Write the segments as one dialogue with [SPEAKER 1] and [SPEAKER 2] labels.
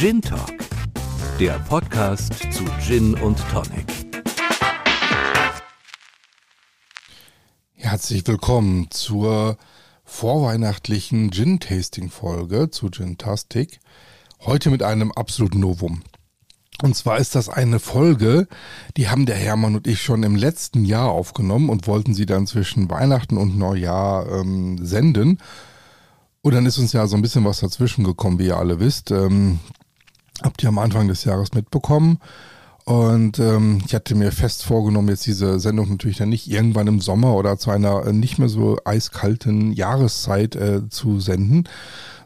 [SPEAKER 1] Gin Talk, der Podcast zu Gin und Tonic.
[SPEAKER 2] Herzlich willkommen zur vorweihnachtlichen Gin-Tasting-Folge zu Gin-Tastic. Heute mit einem absoluten Novum. Und zwar ist das eine Folge, die haben der Hermann und ich schon im letzten Jahr aufgenommen und wollten sie dann zwischen Weihnachten und Neujahr ähm, senden. Und dann ist uns ja so ein bisschen was dazwischen gekommen, wie ihr alle wisst. Ähm, habt ihr am Anfang des Jahres mitbekommen. Und ähm, ich hatte mir fest vorgenommen, jetzt diese Sendung natürlich dann nicht irgendwann im Sommer oder zu einer äh, nicht mehr so eiskalten Jahreszeit äh, zu senden,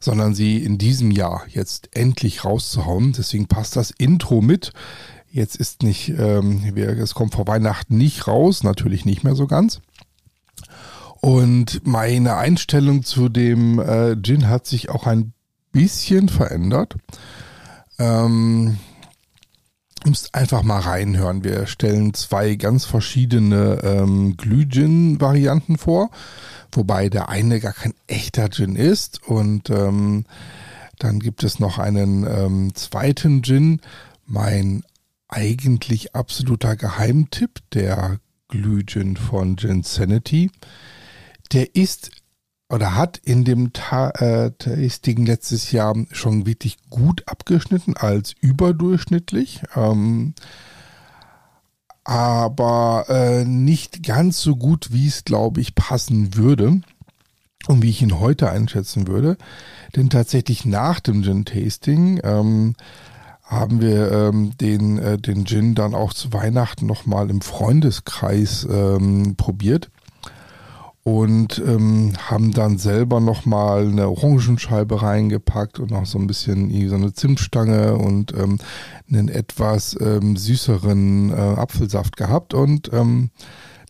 [SPEAKER 2] sondern sie in diesem Jahr jetzt endlich rauszuhauen. Deswegen passt das Intro mit. Jetzt ist nicht, ähm, es kommt vor Weihnachten nicht raus, natürlich nicht mehr so ganz. Und meine Einstellung zu dem äh, Gin hat sich auch ein bisschen verändert. Ähm, müsst einfach mal reinhören. Wir stellen zwei ganz verschiedene ähm, Glüh-Gin-Varianten vor, wobei der eine gar kein echter Gin ist. Und ähm, dann gibt es noch einen ähm, zweiten Gin, mein eigentlich absoluter Geheimtipp, der Glüh-Gin von Gin Sanity der ist oder hat in dem Ta äh, Tasting letztes Jahr schon wirklich gut abgeschnitten als überdurchschnittlich. Ähm, aber äh, nicht ganz so gut, wie es, glaube ich, passen würde und wie ich ihn heute einschätzen würde. Denn tatsächlich nach dem Gin-Tasting ähm, haben wir ähm, den, äh, den Gin dann auch zu Weihnachten nochmal im Freundeskreis ähm, probiert und ähm, haben dann selber nochmal eine Orangenscheibe reingepackt und noch so ein bisschen so eine Zimtstange und ähm, einen etwas ähm, süßeren äh, Apfelsaft gehabt und ähm,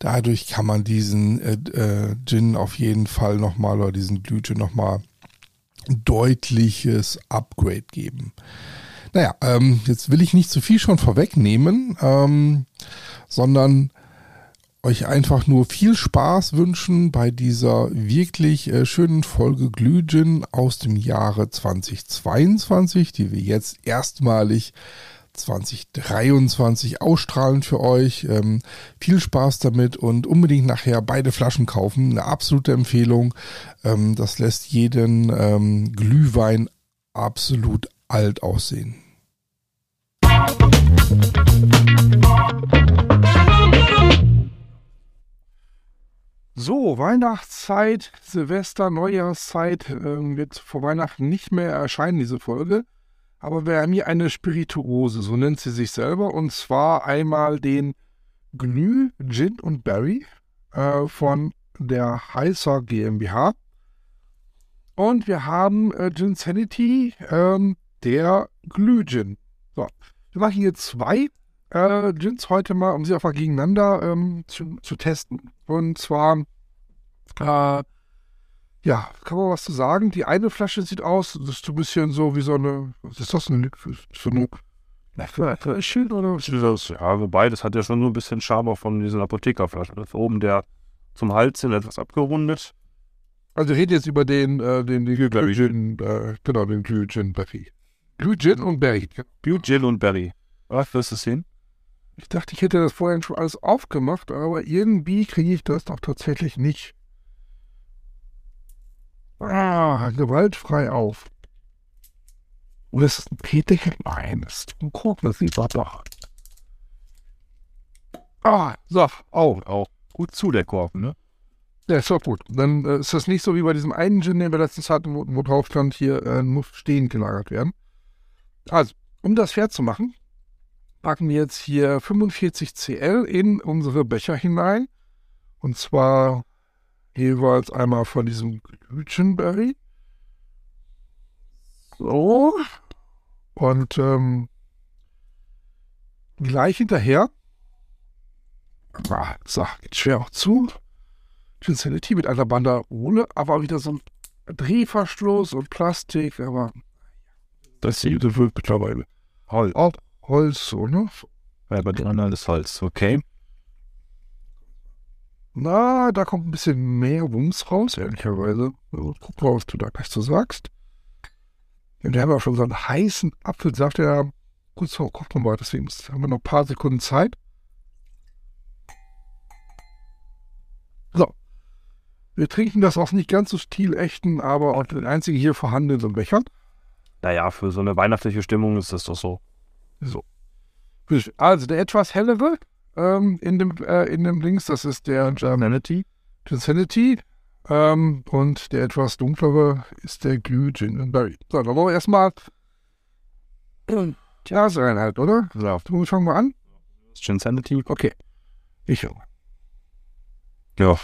[SPEAKER 2] dadurch kann man diesen äh, äh, Gin auf jeden Fall nochmal oder diesen Glühgin nochmal deutliches Upgrade geben. Naja, ähm, jetzt will ich nicht zu viel schon vorwegnehmen, ähm, sondern euch einfach nur viel Spaß wünschen bei dieser wirklich äh, schönen Folge Glühgin aus dem Jahre 2022, die wir jetzt erstmalig 2023 ausstrahlen für euch. Ähm, viel Spaß damit und unbedingt nachher beide Flaschen kaufen. Eine absolute Empfehlung. Ähm, das lässt jeden ähm, Glühwein absolut alt aussehen. So, Weihnachtszeit, Silvester, Neujahrszeit äh, wird vor Weihnachten nicht mehr erscheinen, diese Folge. Aber wir haben hier eine Spirituose, so nennt sie sich selber, und zwar einmal den Glüh Gin und Berry äh, von der Heißer GmbH. Und wir haben äh, Gin Sanity, ähm, der Glüh Gin. So, wir machen hier zwei äh, Gins heute mal, um sie einfach gegeneinander ähm, zu, zu testen. Und zwar, äh, ja, kann man was zu sagen? Die eine Flasche sieht aus, das ist so ein bisschen so wie so eine, was ist das, eine, so eine
[SPEAKER 3] Fläschchen oder was? Ja, wobei, das hat ja schon so ein bisschen Charme auch von diesen Apothekerflaschen. Das ist oben der zum Hals hin etwas abgerundet.
[SPEAKER 2] Also wir reden jetzt über den, äh, den, den Glühgin, äh, genau, den Glühgin Berry. Glühgin und Berry.
[SPEAKER 3] Glühgin und Berry. Was wirst du sehen?
[SPEAKER 2] Ich dachte, ich hätte das vorhin schon alles aufgemacht, aber irgendwie kriege ich das doch tatsächlich nicht. Ah, gewaltfrei auf. Oder ist das ein Peterchen? Nein, das ist ein Kork, das sieht man doch. Ah, so,
[SPEAKER 3] auch, auch. Gut zu, der Kork, ne?
[SPEAKER 2] Ja, ist doch gut. Dann äh, ist das nicht so wie bei diesem einen Gin, den wir letztens hatten, wo, wo drauf stand, hier äh, muss stehend gelagert werden. Also, um das fair zu machen, packen wir jetzt hier 45 Cl in unsere Becher hinein. Und zwar jeweils einmal von diesem Glüchenberry. So. Und ähm, gleich hinterher. Ah, so, geht schwer auch zu. Ginsanity mit einer Banderole, aber wieder so ein Drehverschluss und Plastik, aber
[SPEAKER 3] das sieht mittlerweile.
[SPEAKER 2] Halt. Holz, oder?
[SPEAKER 3] Ja, bei den anderen ist Holz, okay.
[SPEAKER 2] Na, da kommt ein bisschen mehr Wumms raus, ehrlicherweise. Also, guck mal, was du da gleich so sagst.
[SPEAKER 4] Wir haben ja schon so einen heißen Apfelsaft, der kurz vor Kopf war, deswegen haben wir noch ein paar Sekunden Zeit. So. Wir trinken das aus nicht ganz so stilechten, aber auch den einzigen hier vorhandenen Bechern.
[SPEAKER 3] Naja, für so eine weihnachtliche Stimmung ist das doch so.
[SPEAKER 4] So. Also der etwas hellere ähm, in, dem, äh, in dem Links, das ist der Germanity. Insanity. Ähm, und der etwas dunklere ist der Glüh Gin and Berry. So, dann wollen wir erstmal Jahreseinheit, oder? So, fangen wir an.
[SPEAKER 3] Insanity?
[SPEAKER 4] Okay. Ich an.
[SPEAKER 3] Ja.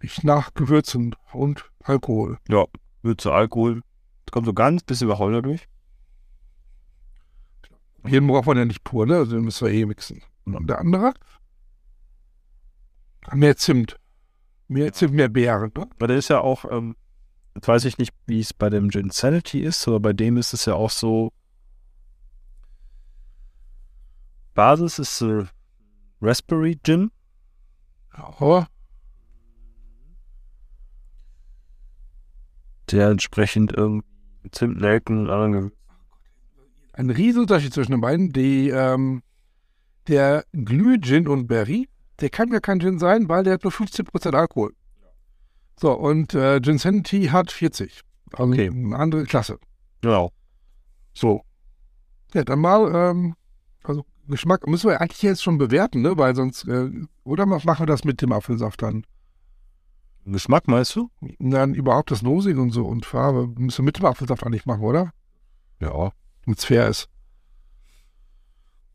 [SPEAKER 4] Ich nach Gewürzen und Alkohol.
[SPEAKER 3] Ja. Würze, Alkohol. Das kommt so ganz bisschen Wacholder durch.
[SPEAKER 4] Hier braucht man ja nicht pur, ne? Also den müssen wir eh mixen. Und der andere? Mehr Zimt. Mehr Zimt, mehr Beeren, ne?
[SPEAKER 3] Weil der ist ja auch, ähm, jetzt weiß ich nicht, wie es bei dem Gin Sanity ist, aber bei dem ist es ja auch so. Basis ist äh, Raspberry Gin.
[SPEAKER 4] Aber
[SPEAKER 3] Der entsprechend irgendwie Zimt, Nelken und anderen.
[SPEAKER 4] Ein Riesenunterschied zwischen den beiden. Die, ähm, der Glüh-Gin und Berry, der kann ja kein Gin sein, weil der hat nur 15% Alkohol. So, und äh, Gin Sanity hat 40. Also
[SPEAKER 3] Okay.
[SPEAKER 4] eine andere Klasse.
[SPEAKER 3] Genau.
[SPEAKER 4] So. Ja, dann mal, ähm, also Geschmack müssen wir eigentlich jetzt schon bewerten, ne? Weil sonst, äh, oder machen wir das mit dem Apfelsaft dann?
[SPEAKER 3] Geschmack meinst du?
[SPEAKER 4] Dann überhaupt das Nosing und so und Farbe müssen wir mit dem Apfelsaft eigentlich machen, oder?
[SPEAKER 3] Ja.
[SPEAKER 4] Damit es fair ist.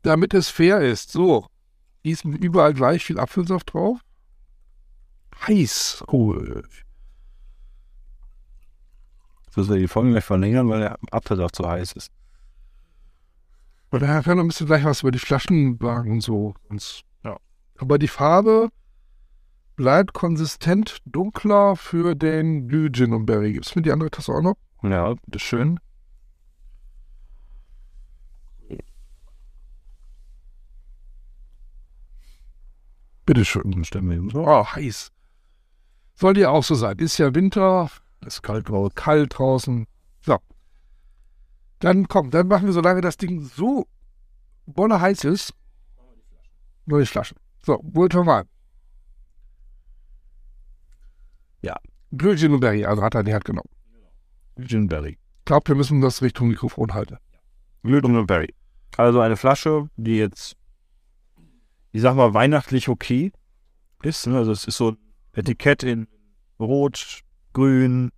[SPEAKER 4] Damit es fair ist, so. Gießen wir überall gleich viel Apfelsaft drauf. Heiß. Oh,
[SPEAKER 3] Das müssen wir die Folge gleich verlängern, weil der Apfelsaft so heiß ist.
[SPEAKER 4] Und daher kann ein bisschen gleich was über die Flaschen sagen und so. Und,
[SPEAKER 3] Ja.
[SPEAKER 4] Aber die Farbe bleibt konsistent dunkler für den Gin und Berry. Gibt es mir die andere Tasse auch noch?
[SPEAKER 3] Ja, das ist schön.
[SPEAKER 4] Bitteschön.
[SPEAKER 3] Dann stellen wir ihn so.
[SPEAKER 4] Oh, heiß. Soll dir auch so sein. Ist ja Winter, ist kalt, kalt draußen. So. Dann komm, dann machen wir, solange das Ding so bolle heiß ist, nur die Flaschen. So, wohl schon mal.
[SPEAKER 3] Ja.
[SPEAKER 4] Bleu Gin und Berry, also hat er die Hand genommen.
[SPEAKER 3] Ginberry.
[SPEAKER 4] Ich glaube, wir müssen das Richtung Mikrofon halten.
[SPEAKER 3] Glühbirne Berry. Also eine Flasche, die jetzt, ich sag mal, weihnachtlich okay ist. Ne? Also es ist so ein Etikett in Rot, Grün,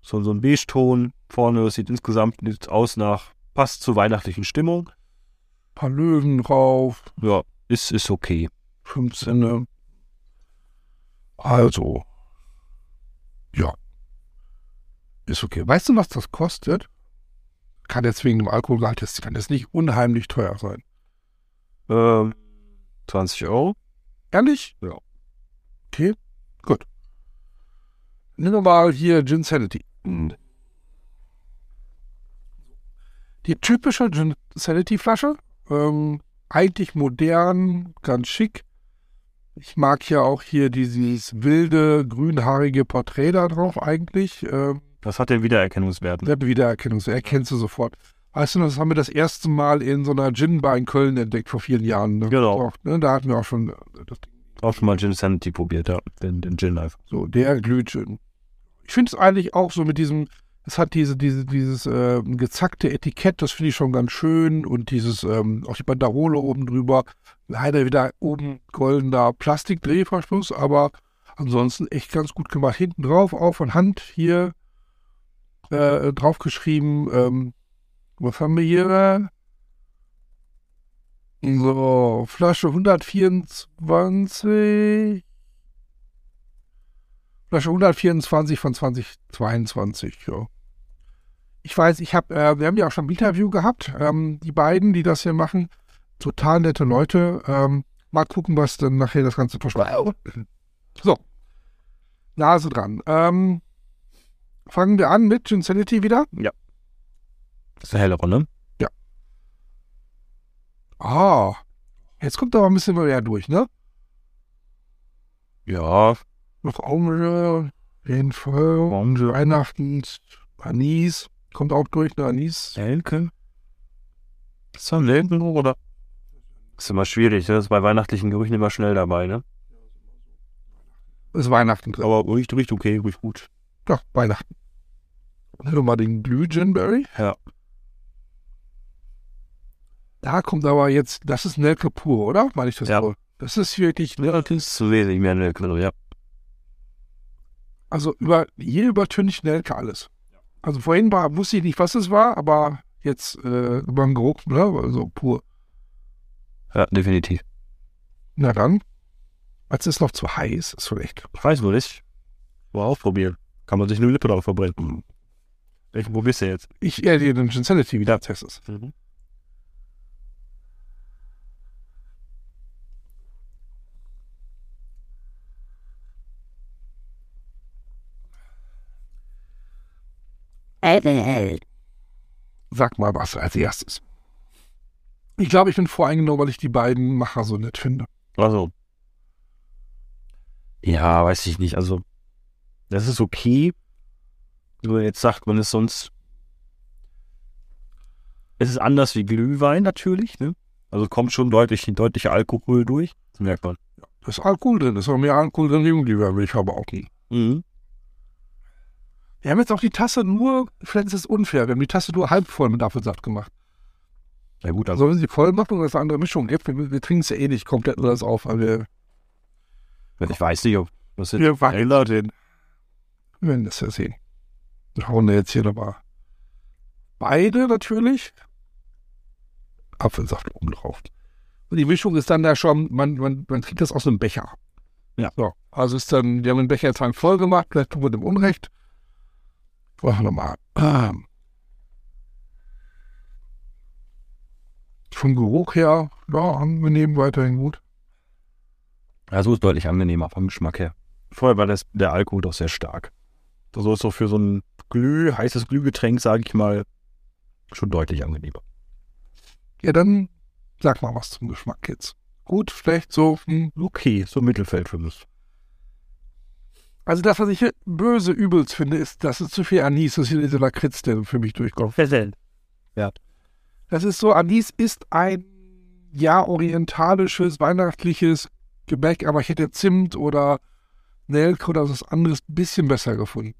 [SPEAKER 3] so, so ein Beige-Ton. Vorne, das sieht insgesamt aus nach, passt zur weihnachtlichen Stimmung.
[SPEAKER 4] paar Löwen drauf,
[SPEAKER 3] Ja, ist, ist okay.
[SPEAKER 4] 15. ne? Also, ja. Ist okay. Weißt du, was das kostet? Kann jetzt wegen dem Alkoholgehalt, das kann jetzt nicht unheimlich teuer sein.
[SPEAKER 3] Ähm, 20 Euro.
[SPEAKER 4] Ehrlich?
[SPEAKER 3] Ja.
[SPEAKER 4] Okay, gut. Nimm wir mal hier Gin Sanity. Die typische Gin Sanity Flasche. Ähm, eigentlich modern, ganz schick. Ich mag ja auch hier dieses wilde, grünhaarige Porträt da drauf eigentlich. Ähm,
[SPEAKER 3] Das hat den Wiedererkennungswert.
[SPEAKER 4] der Wiedererkennung, so erkennst du sofort. Weißt du, das haben wir das erste Mal in so einer Gin-Bar in Köln entdeckt vor vielen Jahren. Ne?
[SPEAKER 3] Genau.
[SPEAKER 4] Auch, ne? Da hatten wir auch schon äh, das
[SPEAKER 3] Auch schon mal Gin Sanity probiert, ja. Den, den Gin einfach.
[SPEAKER 4] So, der Glühgin. Ich finde es eigentlich auch so mit diesem, es hat diese, diese, dieses äh, gezackte Etikett, das finde ich schon ganz schön. Und dieses, ähm, auch die Banderole oben drüber. Leider wieder oben goldener Plastikdrehverschluss, aber ansonsten echt ganz gut gemacht. Hinten drauf, auch von Hand hier äh, draufgeschrieben. Ähm, was haben wir hier? So, Flasche 124. Flasche 124 von 2022, ja. Ich weiß, ich habe, äh, wir haben ja auch schon ein Interview gehabt, ähm, die beiden, die das hier machen, total nette Leute. Ähm, mal gucken, was dann nachher das Ganze verspricht. So, Nase dran. Ähm, fangen wir an mit Ginsanity wieder.
[SPEAKER 3] Das ist eine hellere, ne?
[SPEAKER 4] Ah, jetzt kommt aber ein bisschen mehr durch, ne?
[SPEAKER 3] Ja,
[SPEAKER 4] Noch Orange, jeden Fall.
[SPEAKER 3] Orange.
[SPEAKER 4] Weihnachten, Anis. Kommt auch durch, ne? Anis.
[SPEAKER 3] Nelke? Ist das Nelken oder? Ist immer schwierig, ne? das ist bei weihnachtlichen Gerüchen immer schnell dabei, ne?
[SPEAKER 4] Ist Weihnachten drin.
[SPEAKER 3] Aber riecht, riecht okay, riecht gut.
[SPEAKER 4] Ja, Weihnachten. Doch mal den Ginberry.
[SPEAKER 3] Ja.
[SPEAKER 4] Da kommt aber jetzt, das ist Nelke pur, oder? Meine ich das
[SPEAKER 3] Ja.
[SPEAKER 4] wohl? Das ist wirklich,
[SPEAKER 3] Ja, das ist zu wenig mehr Nelke, ja.
[SPEAKER 4] also über, hier übertüncht Nelke alles. Also vorhin war, wusste ich nicht, was es war, aber jetzt äh, über den Geruch, ne? Also pur.
[SPEAKER 3] Ja, definitiv.
[SPEAKER 4] Na dann. Als es noch zu heiß ist, vielleicht.
[SPEAKER 3] Ich weiß nur nicht. Mal ausprobieren. Kann man sich eine Lippe drauf verbrennen. Welchen probierst du jetzt?
[SPEAKER 4] Ich eher den Gensanity wieder testest. Sag mal was als erstes. Ich glaube, ich bin voreingenommen, weil ich die beiden Macher so nett finde.
[SPEAKER 3] Also. Ja, weiß ich nicht. Also, das ist okay. Nur jetzt sagt man es sonst. Es ist anders wie Glühwein natürlich, ne? Also kommt schon deutlich, deutlicher Alkohol durch. Das merkt man.
[SPEAKER 4] Da ist Alkohol drin, ist auch mehr Alkohol drin, wie Glühwein, will ich aber auch nie.
[SPEAKER 3] Mhm.
[SPEAKER 4] Wir haben jetzt auch die Tasse nur, vielleicht ist es unfair, wir haben die Tasse nur halb voll mit Apfelsaft gemacht.
[SPEAKER 3] Ja gut, also
[SPEAKER 4] wenn sie voll macht und es eine andere Mischung gibt, wir, wir trinken es ja eh nicht komplett alles auf, weil wir,
[SPEAKER 3] ich weiß nicht, ob das jetzt
[SPEAKER 4] wir wackeln den. Wir werden das ja sehen. Wir hauen da jetzt hier nochmal beide natürlich Apfelsaft oben drauf. Und die Mischung ist dann da schon, man, man, man trinkt das aus einem Becher.
[SPEAKER 3] Ja.
[SPEAKER 4] So, also ist dann, die haben den Becher jetzt voll gemacht, vielleicht tun wir dem Unrecht. Wir nochmal. Ähm. Vom Geruch her, ja, angenehm, weiterhin gut.
[SPEAKER 3] Ja, so ist deutlich angenehmer vom Geschmack her. Vorher war das, der Alkohol doch sehr stark. So ist doch für so ein Glüh, heißes Glühgetränk, sage ich mal, schon deutlich angenehmer.
[SPEAKER 4] Ja, dann sag mal was zum Geschmack jetzt. Gut, schlecht, so, hm.
[SPEAKER 3] Okay, so Mittelfeld für mich.
[SPEAKER 4] Also das, was ich hier böse übelst finde, ist, dass es zu viel Anis, das ist hier dieser Lakritz, der für mich durchkommt.
[SPEAKER 3] Ja.
[SPEAKER 4] Das ist so, Anis ist ein, ja, orientalisches, weihnachtliches Gebäck, aber ich hätte Zimt oder Nelke oder was anderes ein bisschen besser gefunden.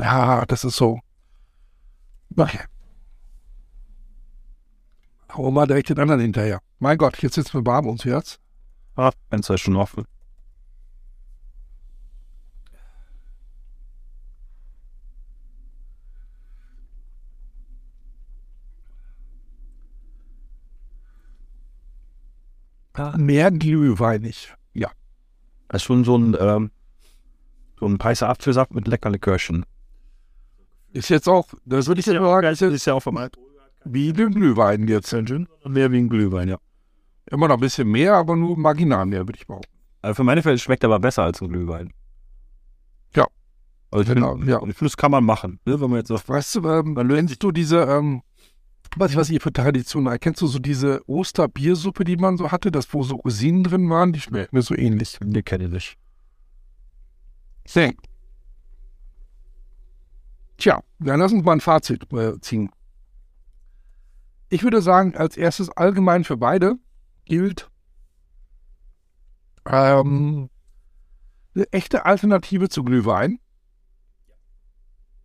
[SPEAKER 4] Ja, das ist so. Naja. Hau mal direkt den anderen hinterher. Mein Gott, jetzt sitzen wir warm ums Herz.
[SPEAKER 3] Ah, Fenster ist schon offen.
[SPEAKER 4] Mehr glühweinig. Ja.
[SPEAKER 3] Das ist schon so ein, ähm, so ein heißer Apfelsaft mit lecker Likörchen.
[SPEAKER 4] Ist jetzt auch, das würde ich sagen, ist
[SPEAKER 3] ist ja auch vom Alkohol.
[SPEAKER 4] Wie den Glühwein jetzt.
[SPEAKER 3] Mehr wie ein Glühwein, ja.
[SPEAKER 4] Immer noch ein bisschen mehr, aber nur marginal mehr, würde ich behaupten.
[SPEAKER 3] Also für meine Fälle schmeckt aber besser als ein Glühwein.
[SPEAKER 4] Ja.
[SPEAKER 3] Also ich
[SPEAKER 4] Genau,
[SPEAKER 3] finde,
[SPEAKER 4] ja.
[SPEAKER 3] ich finde, das kann man machen, ne, wenn man jetzt so
[SPEAKER 4] Weißt du, ähm, kennst du diese, ähm, weiß ich, was ihr für Traditionen habt, kennst du so diese Osterbiersuppe, die man so hatte, das wo so Rosinen drin waren, die schmeckt mir so ähnlich.
[SPEAKER 3] Die kenne ich nicht.
[SPEAKER 4] Sehr. Tja, dann lass uns mal ein Fazit äh, ziehen. Ich würde sagen, als erstes allgemein für beide gilt ähm, eine echte Alternative zu Glühwein.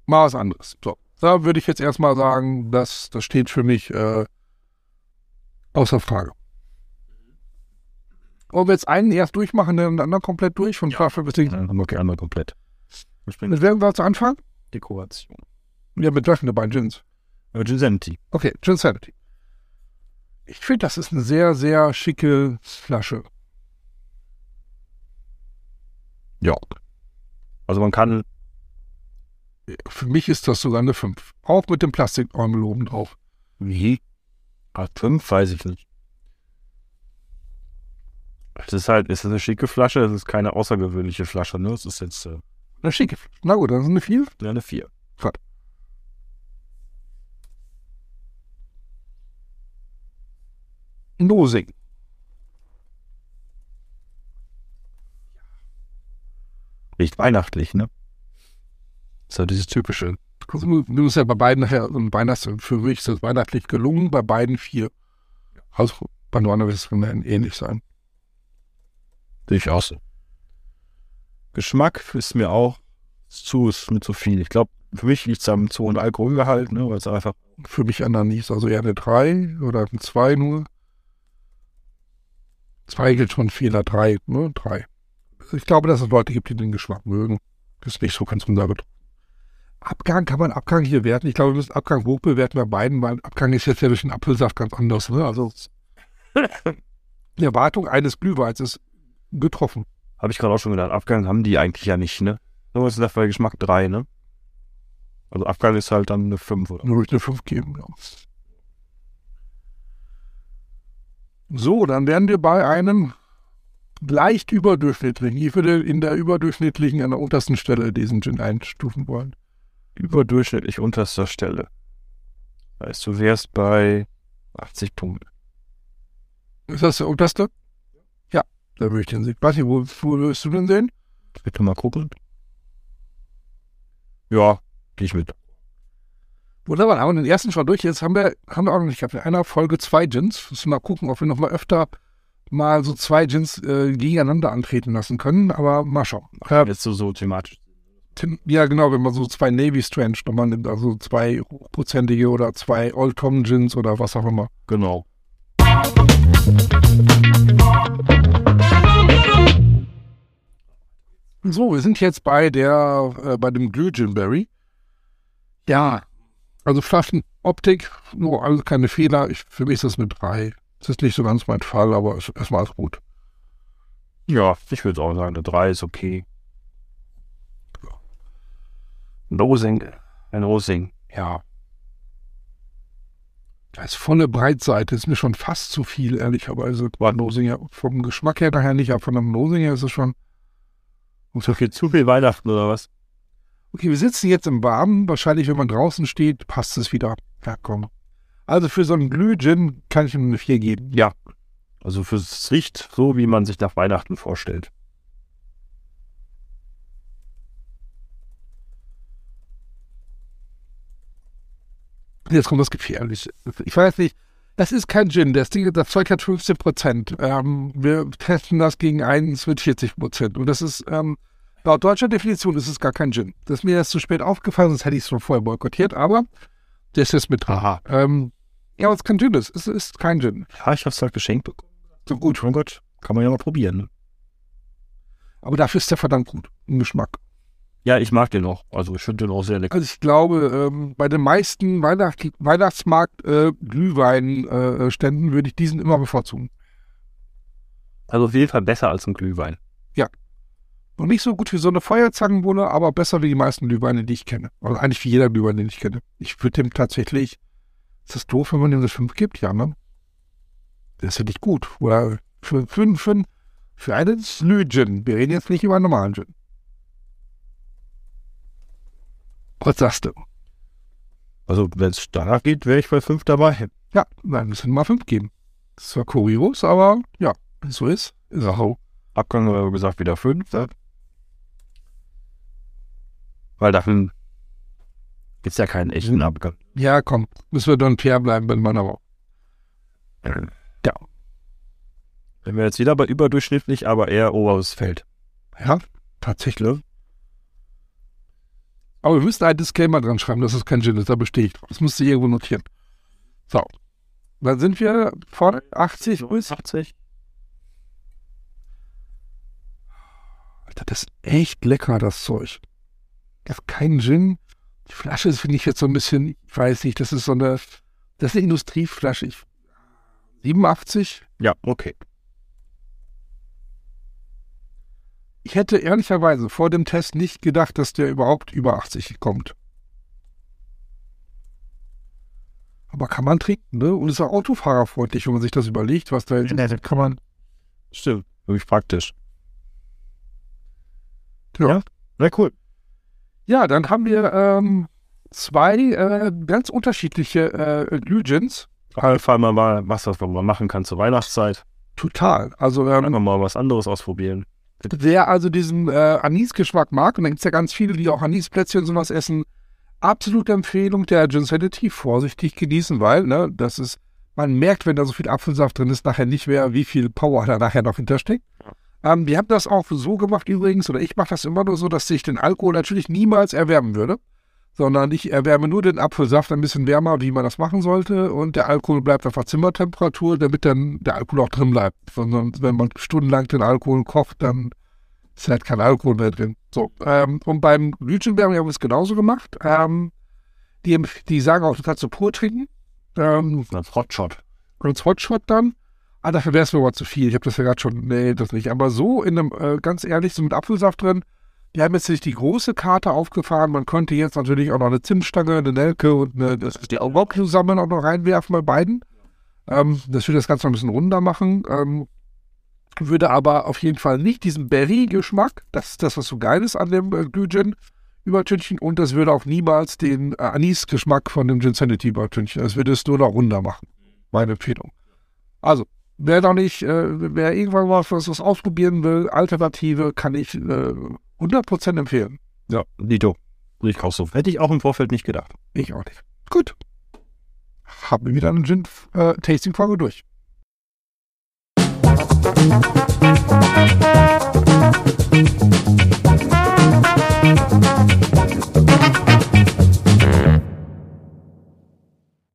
[SPEAKER 4] Mal was anderes. So, da würde ich jetzt erstmal sagen, das, das steht für mich äh, außer Frage. Wollen wir jetzt einen erst durchmachen, dann den anderen komplett durch, von bis Ding?
[SPEAKER 3] Dann okay, einmal komplett. Ich bin
[SPEAKER 4] Mit welchem war zu Anfang?
[SPEAKER 3] Dekoration.
[SPEAKER 4] Ja, mit welchen der beiden Gins?
[SPEAKER 3] Äh, Ginsanity.
[SPEAKER 4] Okay, Gin Sanity. Ich finde, das ist eine sehr, sehr schicke Flasche.
[SPEAKER 3] Ja. Also man kann,
[SPEAKER 4] Für mich ist das sogar eine 5. Auch mit dem Plastikärmel oben drauf.
[SPEAKER 3] wie? A5, weiß ich nicht. Es ist halt, es ist eine schicke Flasche, es ist keine außergewöhnliche Flasche, ne? Es ist jetzt äh,
[SPEAKER 4] Eine schicke Flasche. Na gut, dann ist eine 4.
[SPEAKER 3] ja, eine 4.
[SPEAKER 4] Nosing.
[SPEAKER 3] Riecht weihnachtlich, ne? Ist ja dieses typische.
[SPEAKER 4] Du musst ja bei beiden nachher, so ein Weihnachts für mich ist das weihnachtlich gelungen, bei beiden vier. Also bei Norne wird es ähnlich sein.
[SPEAKER 3] Sehe ich auch so. Geschmack ist mir auch zu, ist mir zu viel. Ich glaube, für mich liegt es am zu hohen Alkoholgehalt, ne, weil es einfach.
[SPEAKER 4] Für mich Ananis, also eher eine 3 oder eine 2 nur. 2 gilt schon Fehler, 3, ne? 3. Ich glaube, dass es Leute gibt, die den Geschmack mögen. Das ist nicht so ganz Betrug. Abgang kann man Abgang hier werten. Ich glaube, wir müssen Abgang hoch bewerten bei beiden, weil Abgang ist jetzt ja durch den Apfelsaft ganz anders. Ne? Also die Erwartung eines Glühweins ist getroffen.
[SPEAKER 3] Habe ich gerade auch schon gedacht. Abgang haben die eigentlich ja nicht, ne? So ist das bei Geschmack 3, ne? Also Abgang ist halt dann eine 5, oder?
[SPEAKER 4] Nur durch eine 5 geben, ja. So, dann wären wir bei einem leicht überdurchschnittlichen. Ich würde in der überdurchschnittlichen an der untersten Stelle diesen Gin einstufen wollen.
[SPEAKER 3] Überdurchschnittlich unterster Stelle. Heißt, du wärst bei 80 Punkten.
[SPEAKER 4] Ist das der unterste? Ja, da würde ich den sehen. Wo, wo würdest du den sehen?
[SPEAKER 3] Bitte mal gucken. Ja, gehe ich mit.
[SPEAKER 4] Wunderbar, haben wir den ersten schon durch. Jetzt haben wir, haben wir auch noch nicht gehabt. In einer Folge zwei Gins. Müssen wir mal gucken, ob wir noch mal öfter mal so zwei Gins äh, gegeneinander antreten lassen können. Aber mal schauen. Äh,
[SPEAKER 3] Jetzt so, so thematisch.
[SPEAKER 4] Tim- ja, genau, wenn man so zwei Navy Strange nochmal nimmt, also zwei hochprozentige oder zwei Old Tom Gins oder was auch immer.
[SPEAKER 3] Genau.
[SPEAKER 4] So, wir sind jetzt bei der, äh, bei dem Glüh Ginberry. Ja, also Flaschenoptik, no, also keine Fehler. Ich, für mich ist das eine 3. Das ist nicht so ganz mein Fall, aber es, erstmal alles gut.
[SPEAKER 3] Ja, ich würde auch sagen, eine 3 ist okay. Nosing. Ein Rosing. Ja.
[SPEAKER 4] Da ist volle Breitseite, ist mir schon fast zu viel, ehrlicherweise. War Nosinger vom Geschmack her daher nicht, aber von einem Nosinger ist es schon.
[SPEAKER 3] So viel zu viel Weihnachten oder was?
[SPEAKER 4] Okay, wir sitzen jetzt im Warmen. Wahrscheinlich, wenn man draußen steht, passt es wieder. Ja, komm. Also für so einen Glühgin kann ich ihm eine 4 geben.
[SPEAKER 3] Ja. Also für es riecht so, wie man sich nach Weihnachten vorstellt.
[SPEAKER 4] Jetzt kommt das Gefährliche. Ich weiß nicht, das ist kein Gin. Das, Ding, das Zeug hat 15 Prozent. Ähm, wir testen das gegen eins mit 40 Prozent. Und das ist, ähm, laut deutscher Definition ist es gar kein Gin. Das ist mir erst zu spät aufgefallen, sonst hätte ich es schon vorher boykottiert, aber das ist mit drin.
[SPEAKER 3] Aha.
[SPEAKER 4] Ähm, ja, aber es ist kein Gin. Es ist, es ist kein Gin.
[SPEAKER 3] Ja, ich hab's halt geschenkt bekommen.
[SPEAKER 4] So gut.
[SPEAKER 3] Mein Gott, kann man ja mal probieren. Ne?
[SPEAKER 4] Aber dafür ist der verdammt gut im Geschmack.
[SPEAKER 3] Ja, ich mag den auch. Also ich finde den auch sehr lecker.
[SPEAKER 4] Also ich glaube, ähm, bei den meisten Weihnacht Weihnachtsmarkt äh, äh, würde ich diesen immer bevorzugen.
[SPEAKER 3] Also auf jeden Fall besser als ein Glühwein.
[SPEAKER 4] Noch nicht so gut wie so eine Feuerzangenbowle, aber besser wie die meisten Glühweine, die ich kenne. Also eigentlich wie jeder Glühwein, den ich kenne. Ich würde dem tatsächlich, ist das doof, wenn man dem eine 5 gibt? Ja, ne? Das ist ja nicht gut. Oder für, für, für, für einen Slü-Gin. Wir reden jetzt nicht über einen normalen Gin. Was sagst du?
[SPEAKER 3] Also wenn es danach geht, wäre ich bei 5 dabei.
[SPEAKER 4] Ja, nein, müssen wir mal 5 geben. Das zwar kurios, aber ja, wenn es so ist, ist auch.
[SPEAKER 3] Abgang gesagt wieder 5. Weil dafür gibt's ja keinen echten Abgang.
[SPEAKER 4] Ja, komm, müssen wir dann fair bleiben bei meiner Woche. Ja.
[SPEAKER 3] Wenn wir jetzt wieder bei überdurchschnittlich, aber eher oberes Feld.
[SPEAKER 4] Ja, tatsächlich. Aber wir müssen einen Disclaimer dran schreiben, dass es kein Gin ist, da bestehe ich drauf. Das musst du irgendwo notieren. So. Dann sind wir von 80 bis.
[SPEAKER 3] 80?
[SPEAKER 4] Alter, das ist echt lecker, das Zeug. Das ist kein Gin. Die Flasche finde ich jetzt so ein bisschen, ich weiß nicht, das ist so eine, das ist eine Industrieflasche. Ich, 87?
[SPEAKER 3] Ja, okay.
[SPEAKER 4] Ich hätte ehrlicherweise vor dem Test nicht gedacht, dass der überhaupt über 80 kommt. Aber kann man trinken, ne? Und ist auch autofahrerfreundlich, wenn man sich das überlegt, was da jetzt.
[SPEAKER 3] das kann man. Stimmt. Wirklich praktisch.
[SPEAKER 4] Ja.
[SPEAKER 3] Ja. Na cool.
[SPEAKER 4] Ja, dann haben wir ähm, zwei äh, ganz unterschiedliche äh, Glühgins.
[SPEAKER 3] Auf jeden Fall mal was, was man machen kann zur Weihnachtszeit.
[SPEAKER 4] Total. Also ähm,
[SPEAKER 3] Einfach mal was anderes ausprobieren.
[SPEAKER 4] Wer also diesen äh, Anis-Geschmack mag, und da gibt es ja ganz viele, die auch Anisplätzchen und sowas essen, absolute Empfehlung der Ginsanity, vorsichtig genießen, weil, ne, das ist, man merkt, wenn da so viel Apfelsaft drin ist, nachher nicht mehr, wie viel Power da nachher noch hintersteckt. Ähm, wir haben das auch so gemacht übrigens, oder ich mache das immer nur so, dass ich den Alkohol natürlich niemals erwärmen würde, sondern ich erwärme nur den Apfelsaft ein bisschen wärmer, wie man das machen sollte, und der Alkohol bleibt einfach Zimmertemperatur, damit dann der Alkohol auch drin bleibt. Sondern wenn man stundenlang den Alkohol kocht, dann ist halt kein Alkohol mehr drin. So, ähm, und beim Glühweinberg haben wir es genauso gemacht. Ähm, die, die sagen auch, du kannst so pur trinken.
[SPEAKER 3] Ähm, als Hotshot.
[SPEAKER 4] Als Hotshot dann. Ah, dafür wäre es mir aber zu viel. Ich habe das ja gerade schon, nee, das nicht. Aber so in einem, äh, ganz ehrlich, so mit Apfelsaft drin. Die haben jetzt nicht die große Karte aufgefahren. Man könnte jetzt natürlich auch noch eine Zimtstange, eine Nelke und eine, das ist die Augen zusammen auch noch reinwerfen bei beiden. Ähm, das würde das Ganze noch ein bisschen runder machen. Ähm, würde aber auf jeden Fall nicht diesen Berry-Geschmack, das ist das, was so geil ist an dem äh, Glühgin, übertünchen und das würde auch niemals den äh, Anis-Geschmack von dem Ginsanity übertünchen. Das würde es nur noch runder machen. Meine Empfehlung. Also, wer da nicht, äh, wer irgendwann mal was, was ausprobieren will, Alternative kann ich äh, 100% empfehlen.
[SPEAKER 3] Ja, Dito. Ich auch so. Hätte ich auch im Vorfeld nicht gedacht.
[SPEAKER 4] Ich auch nicht. Gut. Haben wir wieder eine Gin-Tasting-Folge äh, durch. Musik